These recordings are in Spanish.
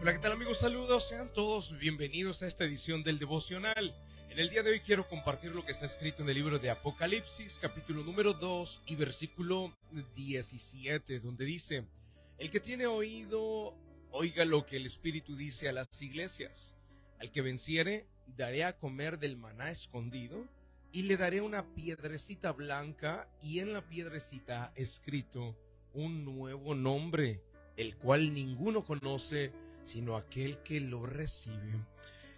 Hola, ¿qué tal amigos? Saludos, sean todos bienvenidos a esta edición del devocional. En el día de hoy quiero compartir lo que está escrito en el libro de Apocalipsis, capítulo número 2 y versículo 17, donde dice, el que tiene oído, oiga lo que el Espíritu dice a las iglesias. Al que venciere, daré a comer del maná escondido y le daré una piedrecita blanca y en la piedrecita escrito un nuevo nombre, el cual ninguno conoce sino aquel que lo recibe.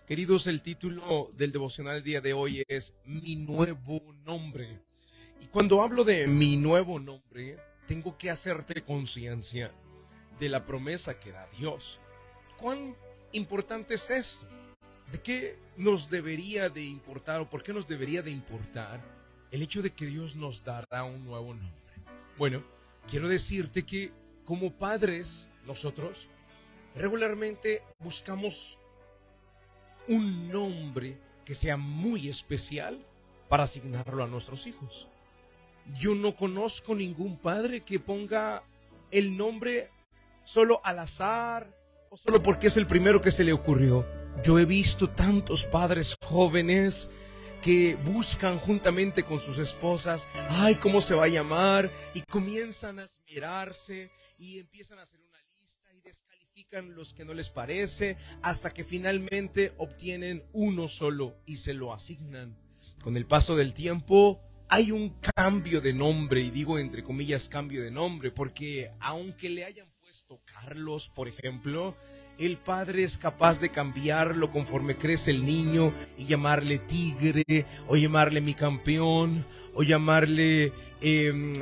Queridos, el título del devocional del día de hoy es Mi nuevo nombre. Y cuando hablo de mi nuevo nombre, tengo que hacerte conciencia de la promesa que da Dios. ¿Cuán importante es esto? ¿De qué nos debería de importar o por qué nos debería de importar el hecho de que Dios nos dará un nuevo nombre? Bueno, quiero decirte que como padres, nosotros regularmente buscamos un nombre que sea muy especial para asignarlo a nuestros hijos. Yo no conozco ningún padre que ponga el nombre solo al azar o solo porque es el primero que se le ocurrió. Yo he visto tantos padres jóvenes que buscan juntamente con sus esposas, ay, ¿cómo se va a llamar? Y comienzan a esmerarse y empiezan a hacer y los que no les parece hasta que finalmente obtienen uno solo y se lo asignan. Con el paso del tiempo hay un cambio de nombre y digo entre comillas cambio de nombre porque aunque le hayan puesto Carlos, por ejemplo, el padre es capaz de cambiarlo conforme crece el niño y llamarle tigre, o llamarle mi campeón, o llamarle em,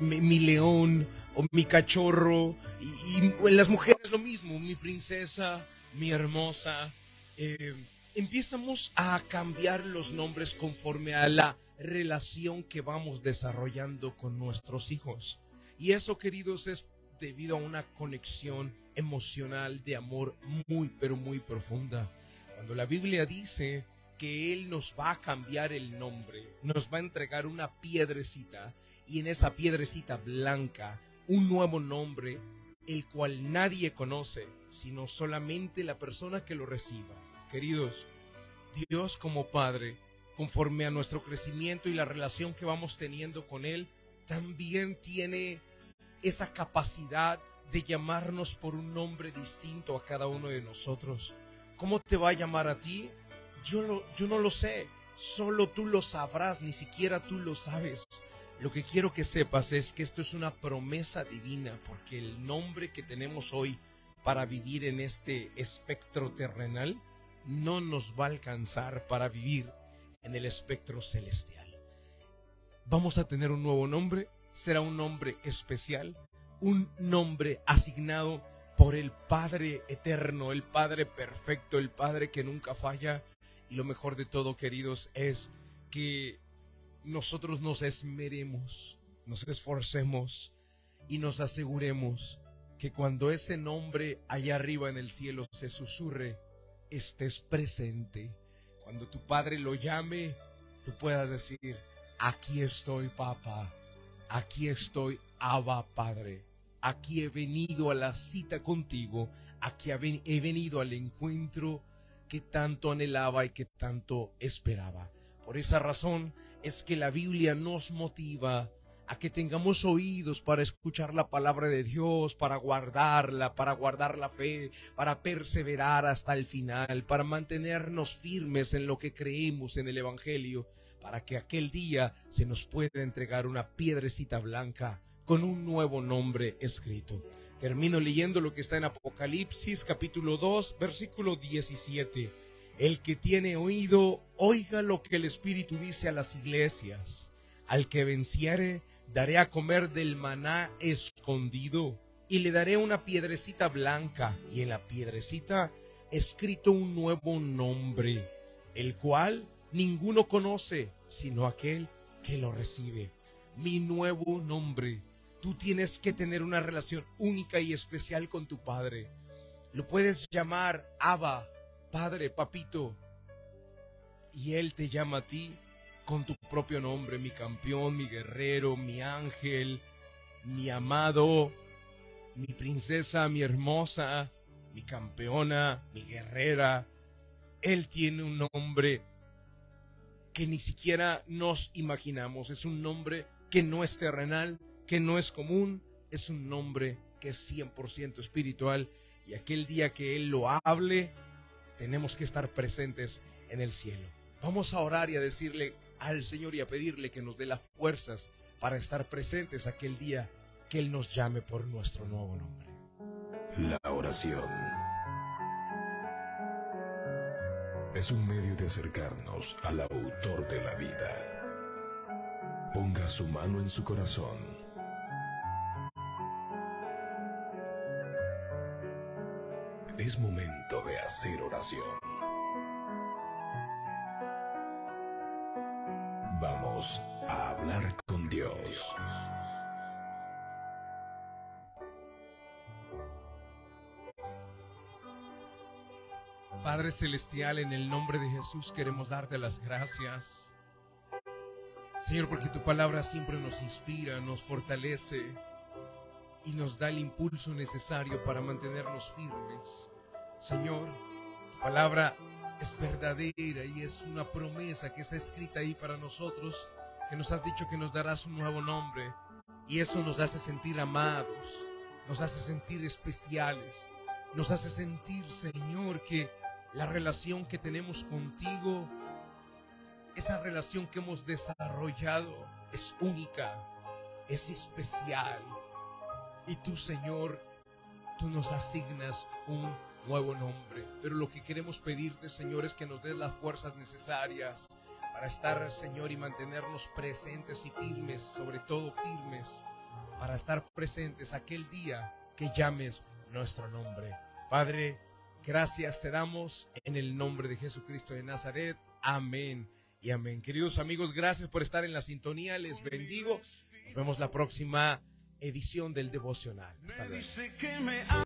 mi, león, o mi cachorro. Y, en las mujeres lo mismo, mi princesa, mi hermosa. Em, empezamos a cambiar los nombres conforme a la relación que vamos desarrollando con nuestros hijos. Y eso, queridos, es debido a una conexión emocional de amor muy, pero muy profunda. Cuando la Biblia dice que Él nos va a cambiar el nombre, nos va a entregar una piedrecita y en esa piedrecita blanca un nuevo nombre, el cual nadie conoce, sino solamente la persona que lo reciba. Queridos, Dios como Padre, conforme a nuestro crecimiento y la relación que vamos teniendo con Él, también tiene esa capacidad de llamarnos por un nombre distinto a cada uno de nosotros. ¿Cómo te va a llamar a ti? Yo, lo, yo no lo sé. Solo tú lo sabrás, ni siquiera tú lo sabes. Lo que quiero que sepas es que esto es una promesa divina, porque el nombre que tenemos hoy para vivir en este espectro terrenal no nos va a alcanzar para vivir en el espectro celestial. Vamos a tener un nuevo nombre, será un nombre especial, un nombre asignado por el Padre eterno, el Padre perfecto, el Padre que nunca falla. Y lo mejor de todo, queridos, es que nosotros nos esmeremos, nos esforcemos y nos aseguremos que cuando ese nombre allá arriba en el cielo se susurre, estés presente. Cuando tu Padre lo llame, tú puedas decir, aquí estoy, papá, aquí estoy, Abba, Padre aquí he venido a la cita contigo, aquí he venido al encuentro que tanto anhelaba y que tanto esperaba. Por esa razón es que la Biblia nos motiva a que tengamos oídos para escuchar la palabra de Dios, para guardarla, para guardar la fe, para perseverar hasta el final, para mantenernos firmes en lo que creemos en el Evangelio, para que aquel día se nos pueda entregar una piedrecita blanca con un nuevo nombre escrito. Termino leyendo lo que está en Apocalipsis capítulo 2 versículo 17. El que tiene oído, oiga lo que el Espíritu dice a las iglesias. Al que venciere, daré a comer del maná escondido y le daré una piedrecita blanca y en la piedrecita escrito un nuevo nombre, el cual ninguno conoce sino aquel que lo recibe. Mi nuevo nombre Tú tienes que tener una relación única y especial con tu Padre. Lo puedes llamar Abba, Padre, Papito. Y Él te llama a ti con tu propio nombre, mi campeón, mi guerrero, mi ángel, mi amado, mi princesa, mi hermosa, mi campeona, mi guerrera. Él tiene un nombre que ni siquiera nos imaginamos. Es un nombre que no es terrenal, que no es común, es un nombre que es 100% espiritual. Y aquel día que Él lo hable, tenemos que estar presentes en el cielo. Vamos a orar y a decirle al Señor y a pedirle que nos dé las fuerzas para estar presentes aquel día que Él nos llame por nuestro nuevo nombre. La oración es un medio de acercarnos al autor de la vida. Ponga su mano en su corazón. Es momento de hacer oración. Vamos a hablar con Dios. Padre Celestial, en el nombre de Jesús queremos darte las gracias. Señor, porque tu palabra siempre nos inspira, nos fortalece y nos da el impulso necesario para mantenernos firmes. Señor, tu palabra es verdadera y es una promesa que está escrita ahí para nosotros, que nos has dicho que nos darás un nuevo nombre y eso nos hace sentir amados, nos hace sentir especiales, nos hace sentir, Señor, que la relación que tenemos contigo, esa relación que hemos desarrollado es única, es especial. Y tú, Señor, tú nos asignas un nuevo nombre. Pero lo que queremos pedirte, Señor, es que nos des las fuerzas necesarias para estar, Señor, y mantenernos presentes y firmes, sobre todo firmes, para estar presentes aquel día que llames nuestro nombre. Padre, Gracias te damos en el nombre de Jesucristo de Nazaret. Amén y amén. Queridos amigos, gracias por estar en la sintonía. Les bendigo. Nos vemos la próxima edición del devocional. Hasta luego.